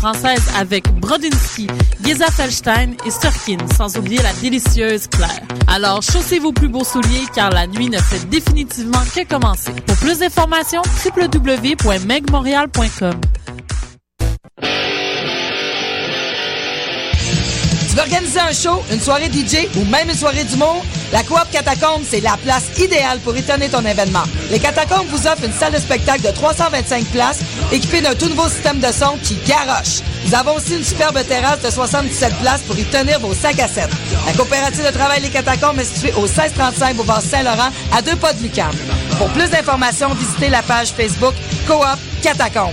l'électro-française avec Brodinski, Geza Felstein et Sturkin, sans oublier la délicieuse Claire. Alors, chaussez vos plus beaux souliers car la nuit ne fait définitivement que commencer. Pour plus d'informations, www.megmontreal.com. Tu veux organiser un show, une soirée DJ ou même une soirée d'humour? La Coop Catacombe, c'est la place idéale pour étonner ton événement. Les Catacombes vous offrent une salle de spectacle de 325 places équipée d'un tout nouveau système de son qui garoche. Nous avons aussi une superbe terrasse de 77 places pour y tenir vos sacs à 7. La coopérative de travail Les Catacombes est située au 1635 Boulevard Saint-Laurent, à deux pas de Lucam. Pour plus d'informations, visitez la page Facebook Coop Catacombe.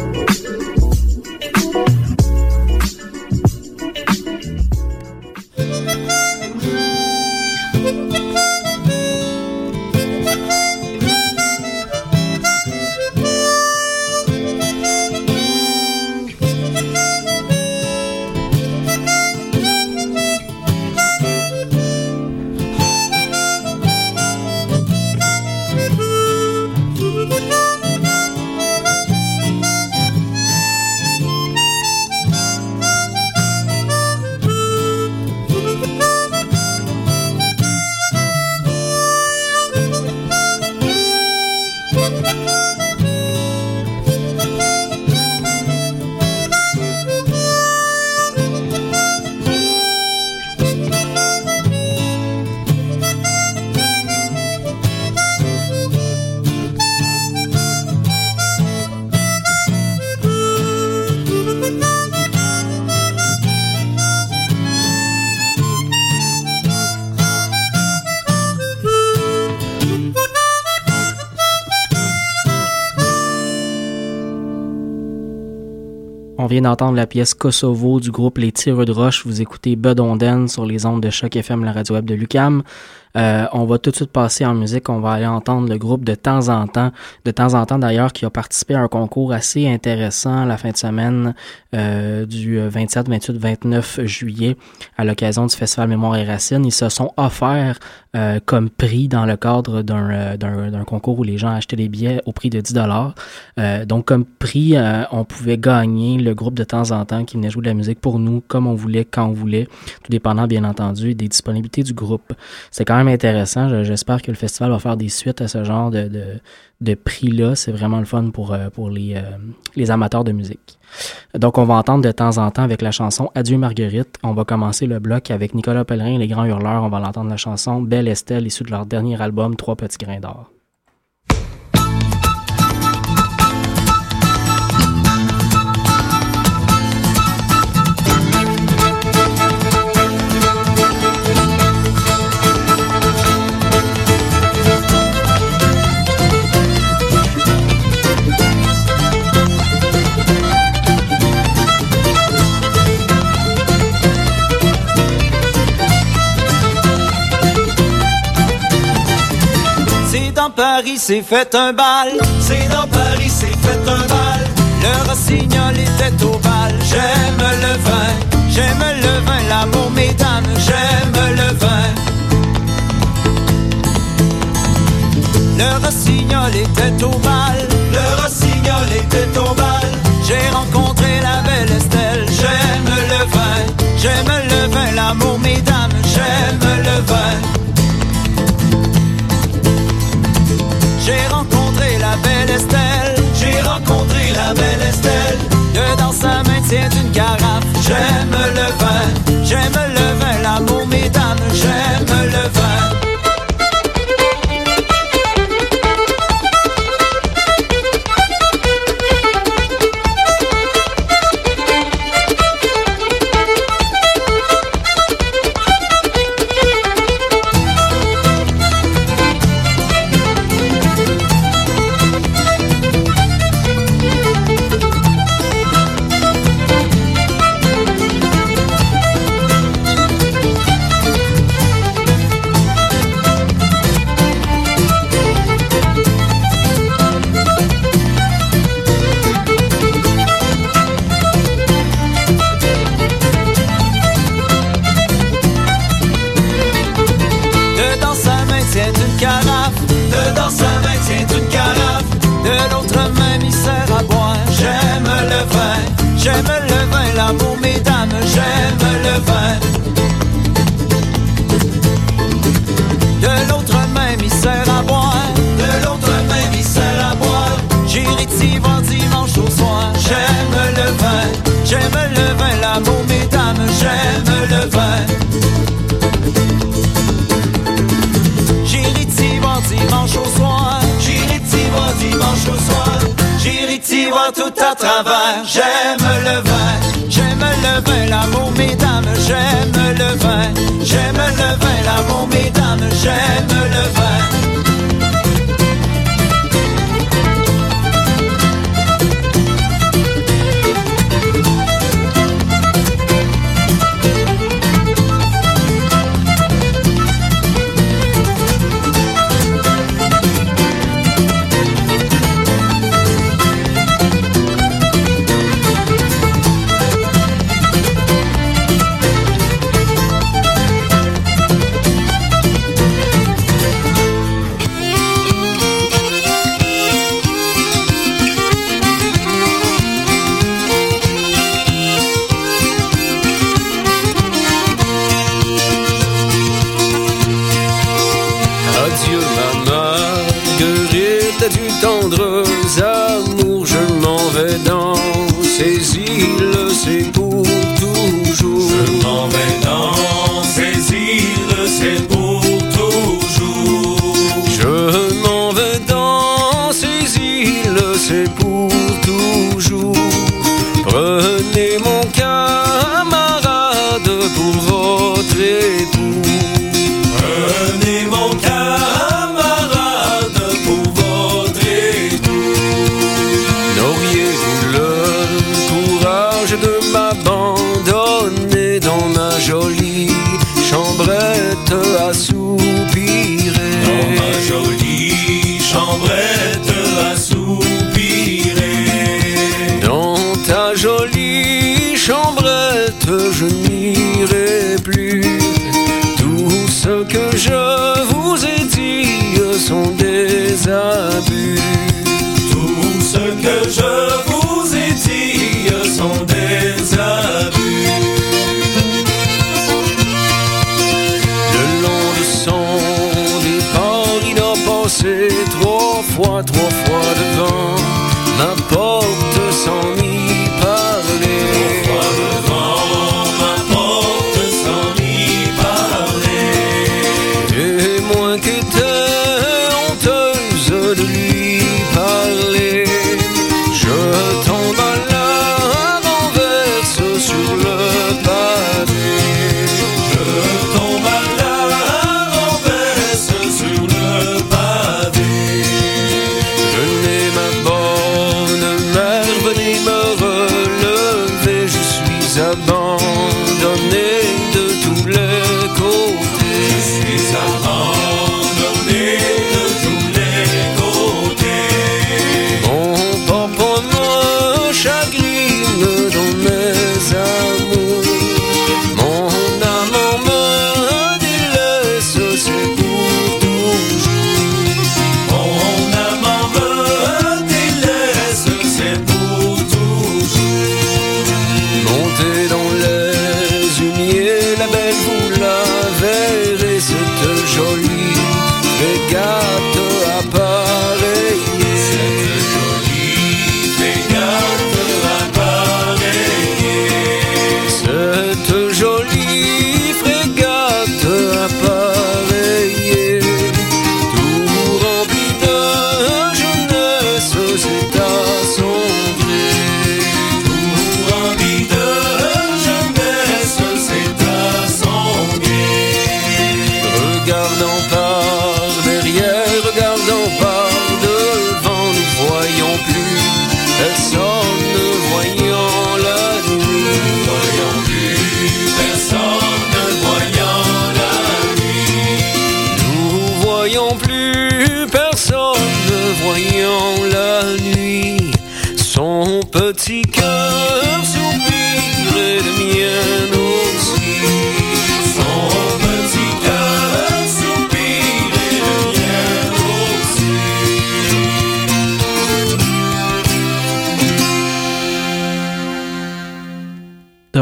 Vient d'entendre la pièce Kosovo du groupe Les Tireux de Roche. Vous écoutez Bud Onden sur les ondes de Choc FM, la radio web de Lucam. Euh, on va tout de suite passer en musique. On va aller entendre le groupe de temps en temps, de temps en temps d'ailleurs, qui a participé à un concours assez intéressant la fin de semaine euh, du 27, 28, 29 juillet à l'occasion du Festival Mémoire et Racines. Ils se sont offerts euh, comme prix dans le cadre d'un, d'un, concours où les gens achetaient des billets au prix de 10 dollars. donc comme prix, on pouvait gagner le groupe de temps en temps qui venait jouer de la musique pour nous comme on voulait, quand on voulait, tout dépendant bien entendu des disponibilités du groupe. C'est quand même intéressant. J'espère que le festival va faire des suites à ce genre de, prix-là. C'est vraiment le fun pour, pour les, les amateurs de musique. Donc, on va entendre de temps en temps avec la chanson Adieu Marguerite. On va commencer le bloc avec Nicolas Pellerin et les Grands Hurleurs. On va l'entendre la chanson Belle Estelle, issue de leur dernier album Trois Petits Grains d'Or. Fait un bal. C'est dans Paris s'est fait un bal. Le rossignol était au bal. J'aime le vin, j'aime le vin, l'amour mesdames, j'aime le vin. Le rossignol était au bal. Le rossignol était au bal. J'ai rencontré la belle Estelle. J'aime le vin, j'aime le vin, l'amour mesdames, j'aime le vin. c'est une carafe. J'aime le vin divan dimanche au soir. J'aime le vin, j'aime le vin, l'amour, mesdames, j'aime le vin. J'irai divan dimanche au soir. J'irai divan dimanche au soir. J'irai divan tout à travers. J'aime le vin, j'aime le vin, l'amour, mesdames, j'aime le vin. J'aime le vin, l'amour, mesdames, j'aime le vin.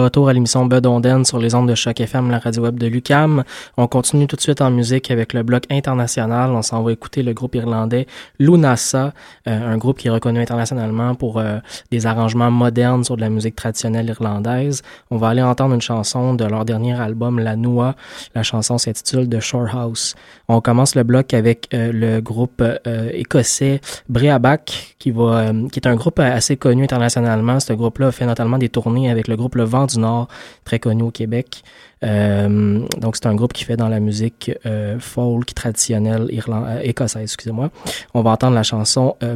Retour à l'émission Bud Onden sur les ondes de Choc FM, la radio web de Lucam. On continue tout de suite en musique avec le bloc international. On s'en va écouter le groupe irlandais Lunasa, euh, un groupe qui est reconnu internationalement pour euh, des arrangements modernes sur de la musique traditionnelle irlandaise. On va aller entendre une chanson de leur dernier album, La Noix. La chanson s'intitule The Shore House. On commence le bloc avec euh, le groupe écossais Breaback, qui va, qui est un groupe assez connu internationalement. Ce groupe-là fait notamment des tournées avec le groupe Le Vent du Nord, très connu au Québec. Euh, donc c'est un groupe qui fait dans la musique euh, folk traditionnelle euh, écossaise, excusez-moi. On va entendre la chanson euh,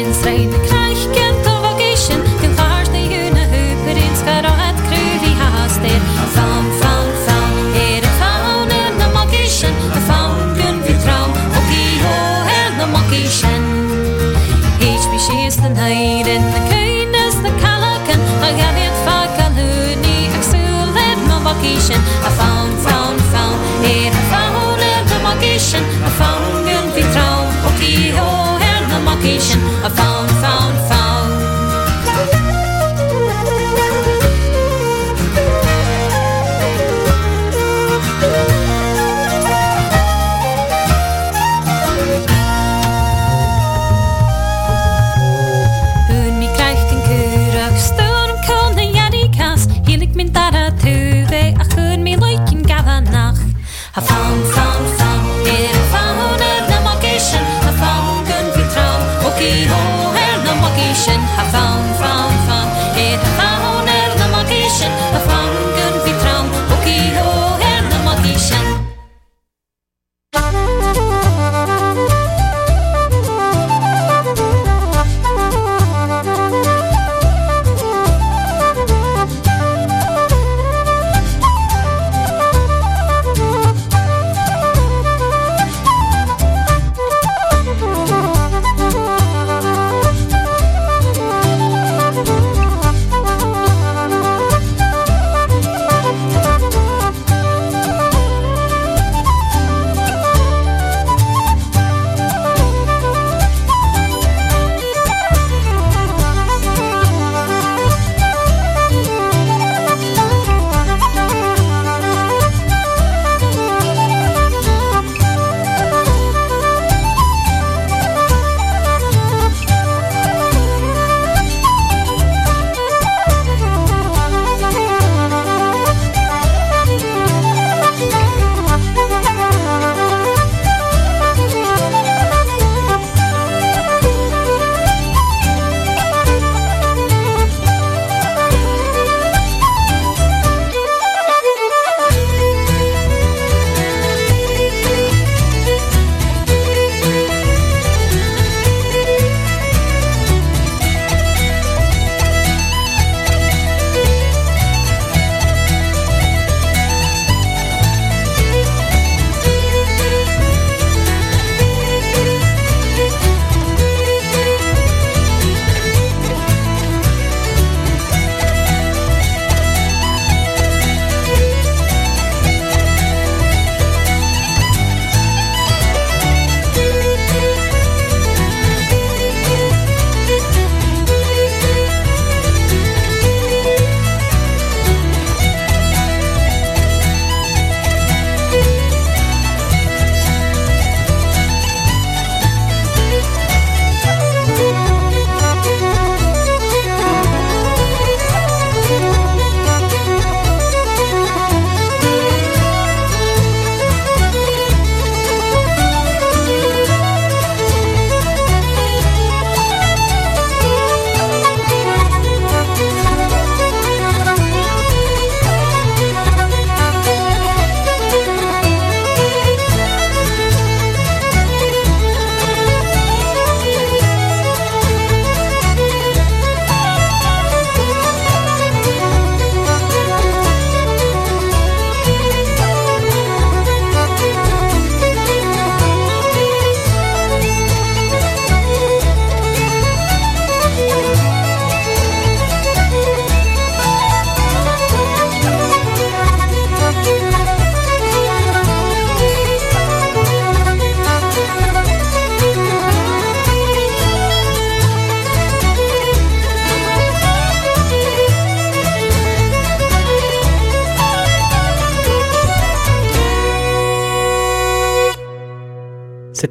insane.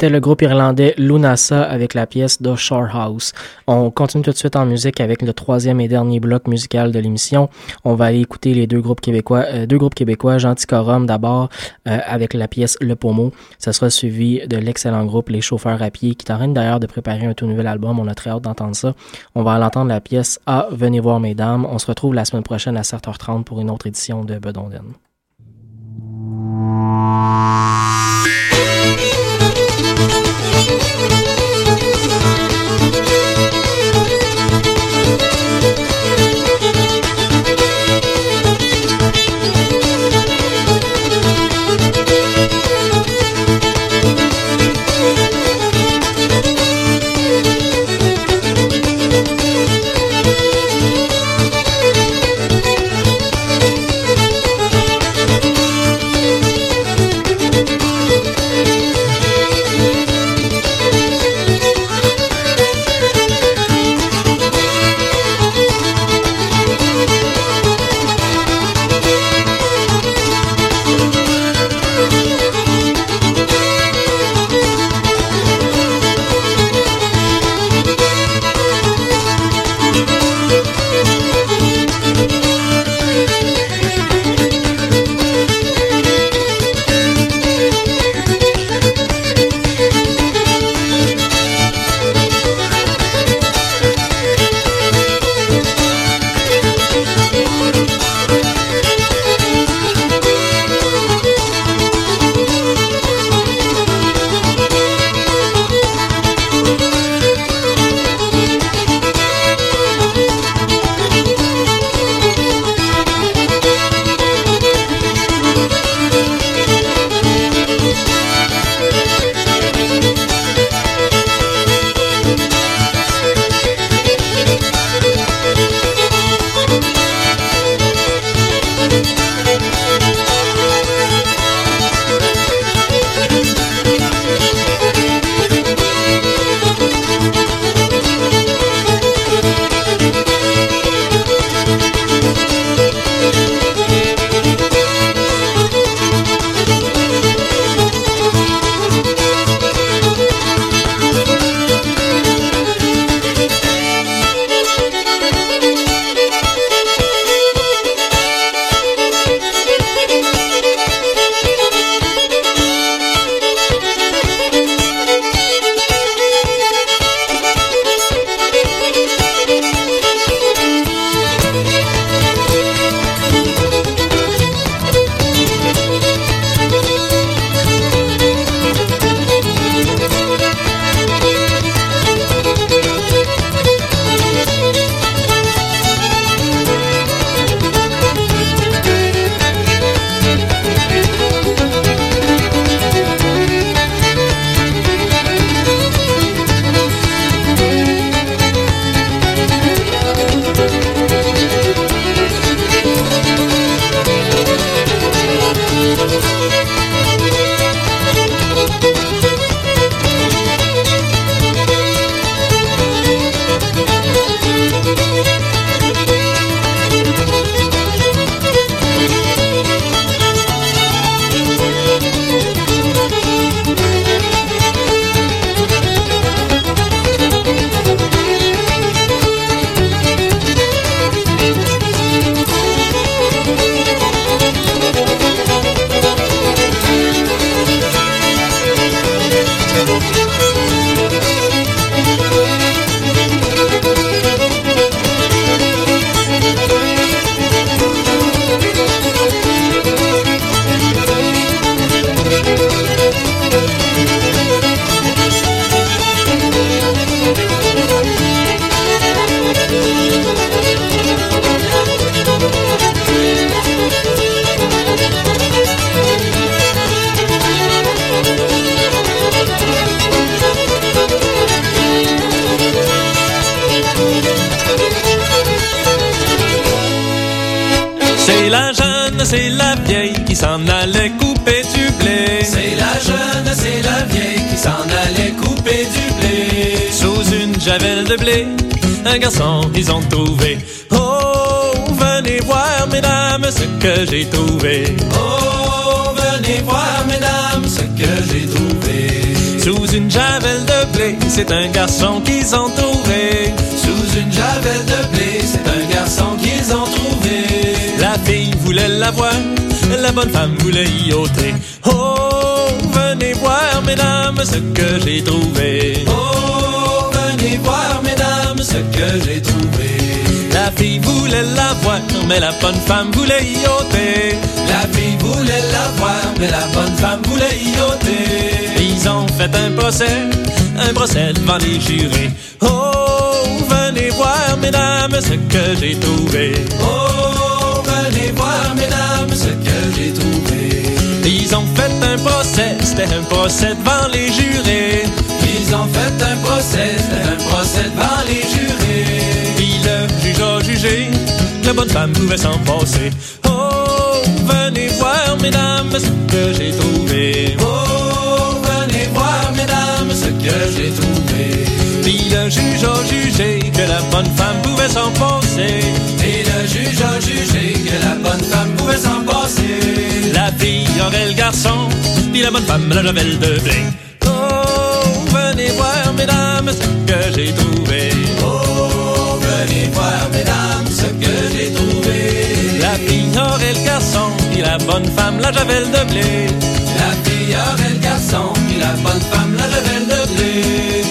C'était le groupe irlandais Lunasa avec la pièce The Shore House. On continue tout de suite en musique avec le troisième et dernier bloc musical de l'émission. On va aller écouter les deux groupes québécois, euh, deux groupes québécois, Genticorum d'abord euh, avec la pièce Le Pommeau. Ça sera suivi de l'excellent groupe Les Chauffeurs à pied qui t'arrête d'ailleurs de préparer un tout nouvel album. On a très hâte d'entendre ça. On va l'entendre la pièce Ah, venez voir mesdames. On se retrouve la semaine prochaine à 7h30 pour une autre édition de Bedonden. Oh, venez voir, mesdames, ce que j'ai trouvé. Sous une javel de blé, c'est un garçon qu'ils ont trouvé. Sous une javel de blé, c'est un garçon qu'ils ont trouvé. La fille voulait l'avoir, la bonne femme voulait y ôter. Oh, venez voir, mesdames, ce que j'ai trouvé. Oh, venez voir, mesdames, ce que j'ai trouvé. La fille voulait l'avoir, mais la bonne femme voulait y ôter. La fille voulait l'avoir, mais la bonne femme voulait y ôter. Ils ont fait un procès, un procès devant les jurés. Oh, venez voir, mesdames, ce que j'ai trouvé. Oh, venez voir, mesdames, ce que j'ai trouvé. Ils ont fait un procès, c'était un procès devant les jurés. Ils ont fait un procès, c'était un procès devant les jurés. Que la bonne femme pouvait s'en passer. Oh, venez voir, mesdames, ce que j'ai trouvé. Oh, venez voir, mesdames, ce que j'ai trouvé. Puis le juge a jugé que la bonne femme pouvait s'en passer. Et le juge a jugé que la bonne femme pouvait s'en passer. La fille aurait le garçon, puis la bonne femme la javel de blé. Oh, venez voir, mesdames, ce que j'ai trouvé. Oh, venez voir, mesdames, la bonne femme la javel de blé. La fille aurait le garçon, puis la bonne femme la javel de blé.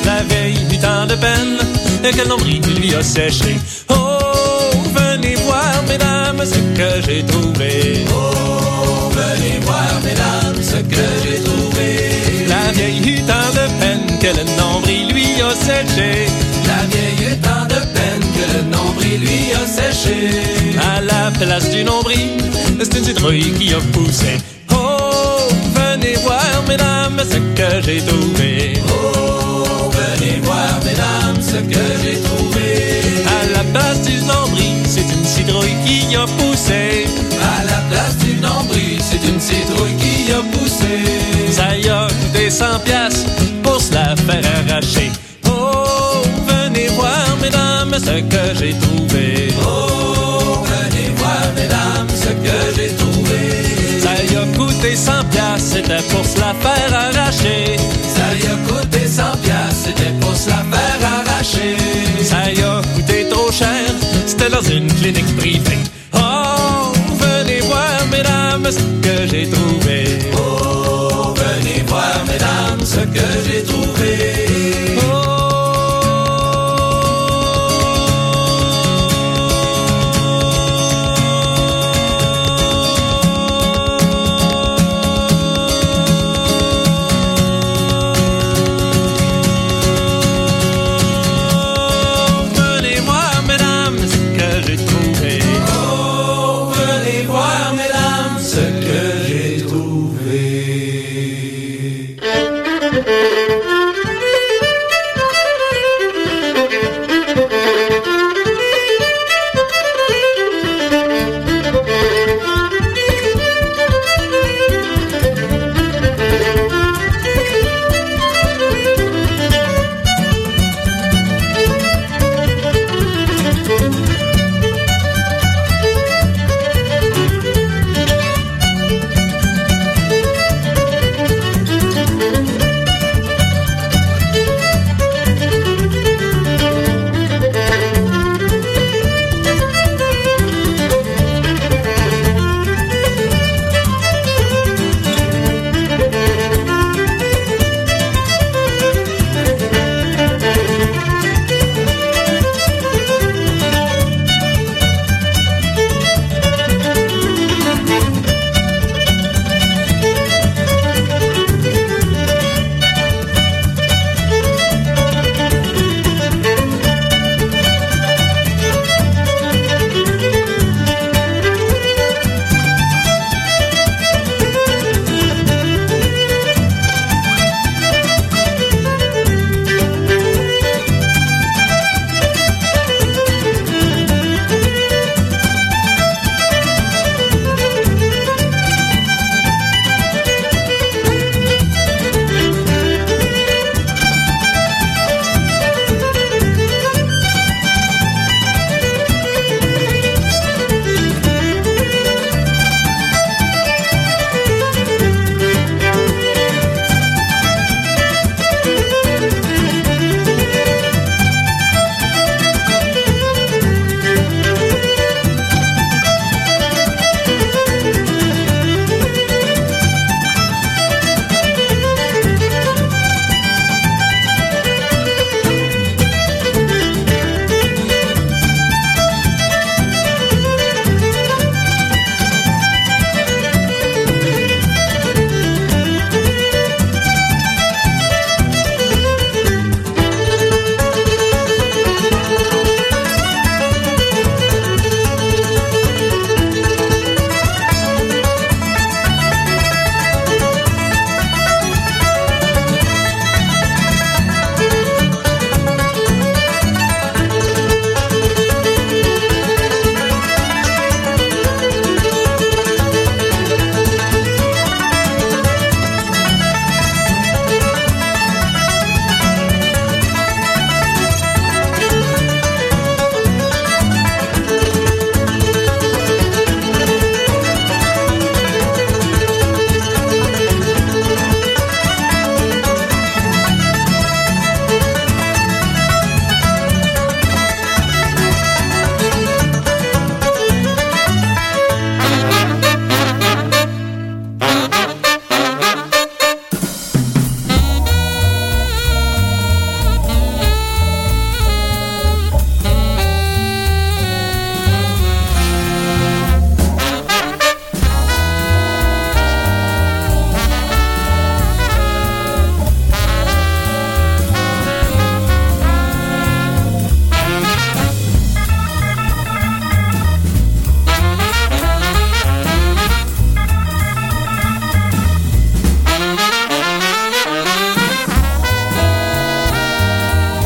La veille du temps de peine, et quel nombril lui a séché. Oh, venez voir, mesdames, ce que j'ai trouvé. Oh, venez voir, mesdames, ce que j'ai trouvé. La vieille eut tant de peine que le nombril lui a séché. La vieille eut tant de lui a séché. À la place du nombril, c'est une citrouille qui a poussé. Oh, venez voir, mesdames, ce que j'ai trouvé. Oh, venez voir, mesdames, ce que j'ai trouvé. À la place du nombril, c'est une citrouille qui a poussé. À la place du nombril, c'est une citrouille qui a poussé. Ça y a coûté 100 piastres pour se la faire arracher. C'était pour se la faire arracher. Ça y a coûté 100 piastres, c'était pour se la faire arracher. Ça y a coûté trop cher, c'était dans une clinique privée. Oh, venez voir, mesdames, ce que j'ai trouvé. Oh, venez voir, mesdames, ce que j'ai trouvé.